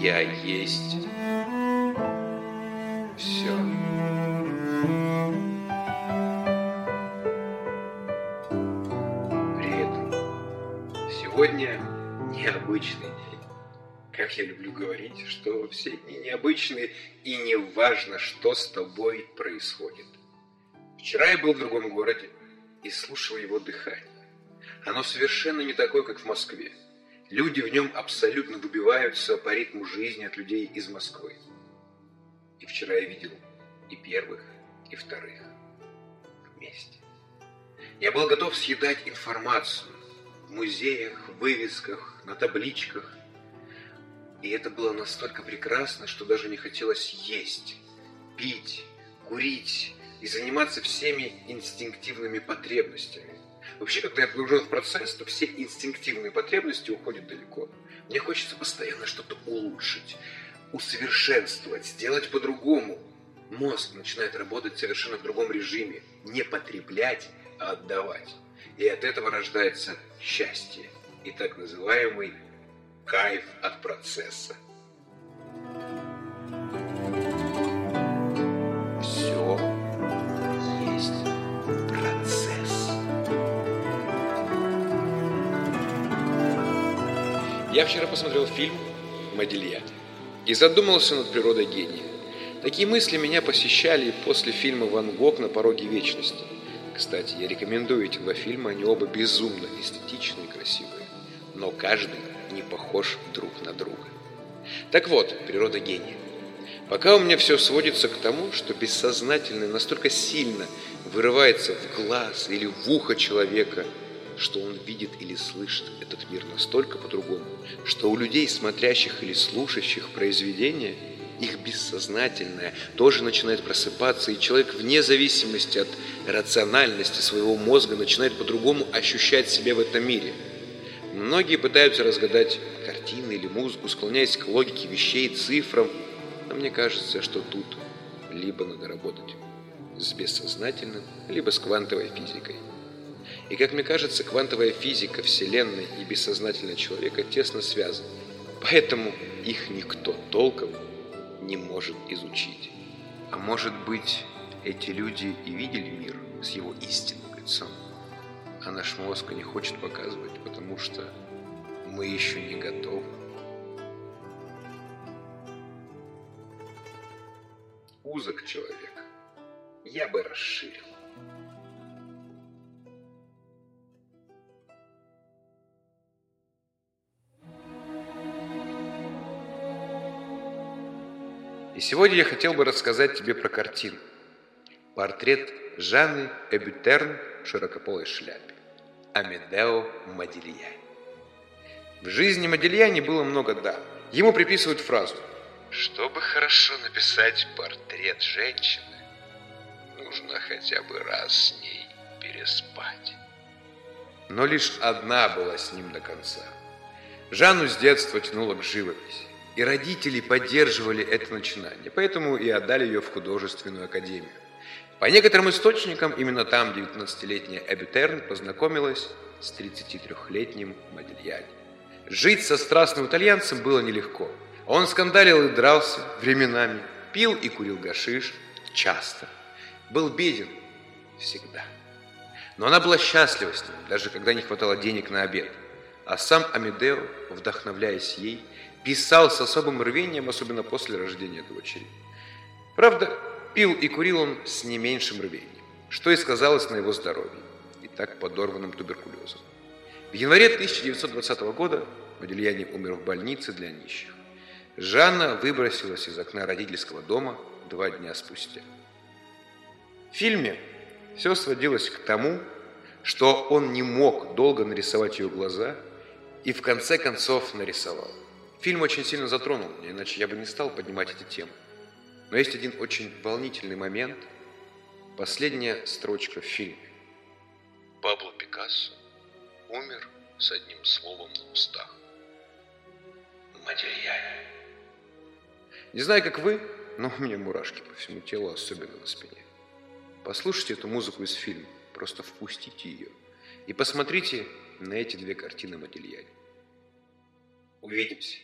я есть все. Привет. Сегодня необычный день. Как я люблю говорить, что все дни необычные, и не важно, что с тобой происходит. Вчера я был в другом городе и слушал его дыхание. Оно совершенно не такое, как в Москве. Люди в нем абсолютно выбиваются по ритму жизни от людей из Москвы. И вчера я видел и первых, и вторых вместе. Я был готов съедать информацию в музеях, в вывесках, на табличках. И это было настолько прекрасно, что даже не хотелось есть, пить, курить и заниматься всеми инстинктивными потребностями. Вообще, когда я погружен в процесс, то все инстинктивные потребности уходят далеко. Мне хочется постоянно что-то улучшить, усовершенствовать, сделать по-другому. Мозг начинает работать совершенно в другом режиме. Не потреблять, а отдавать. И от этого рождается счастье и так называемый кайф от процесса. Я вчера посмотрел фильм «Модильяне» и задумался над природой гения. Такие мысли меня посещали после фильма «Ван Гог на пороге вечности». Кстати, я рекомендую эти два фильма, они оба безумно эстетичные и красивые, но каждый не похож друг на друга. Так вот, природа гения. Пока у меня все сводится к тому, что бессознательное настолько сильно вырывается в глаз или в ухо человека, что он видит или слышит этот мир настолько по-другому, что у людей, смотрящих или слушающих произведения, их бессознательное тоже начинает просыпаться, и человек вне зависимости от рациональности своего мозга начинает по-другому ощущать себя в этом мире. Многие пытаются разгадать картины или музыку, склоняясь к логике вещей, цифрам, но мне кажется, что тут либо надо работать с бессознательным, либо с квантовой физикой. И, как мне кажется, квантовая физика Вселенной и бессознательного человека тесно связаны. Поэтому их никто толком не может изучить. А может быть, эти люди и видели мир с его истинным лицом, а наш мозг не хочет показывать, потому что мы еще не готовы. Узок человек. Я бы расширил. И сегодня я хотел бы рассказать тебе про картину. Портрет Жанны Эбютерн в широкополой шляпе. Амедео Модильяни. В жизни Модильяни было много «да». Ему приписывают фразу «Чтобы хорошо написать портрет женщины, нужно хотя бы раз с ней переспать». Но лишь одна была с ним до конца. Жанну с детства тянуло к живописи. И родители поддерживали это начинание, поэтому и отдали ее в художественную академию. По некоторым источникам, именно там 19-летняя Эбютерн познакомилась с 33-летним Модильяни. Жить со страстным итальянцем было нелегко. Он скандалил и дрался временами, пил и курил гашиш часто. Был беден всегда. Но она была счастлива с ним, даже когда не хватало денег на обед. А сам Амедео, вдохновляясь ей, писал с особым рвением, особенно после рождения дочери. Правда, пил и курил он с не меньшим рвением, что и сказалось на его здоровье, и так подорванным туберкулезом. В январе 1920 года Модельяни умер в больнице для нищих. Жанна выбросилась из окна родительского дома два дня спустя. В фильме все сводилось к тому, что он не мог долго нарисовать ее глаза и в конце концов нарисовал. Фильм очень сильно затронул меня, иначе я бы не стал поднимать эти темы. Но есть один очень волнительный момент. Последняя строчка в фильме. Пабло Пикассо умер с одним словом на устах. Модельяне. Не знаю, как вы, но у меня мурашки по всему телу, особенно на спине. Послушайте эту музыку из фильма, просто впустите ее. И посмотрите на эти две картины Модельяне. Увидимся.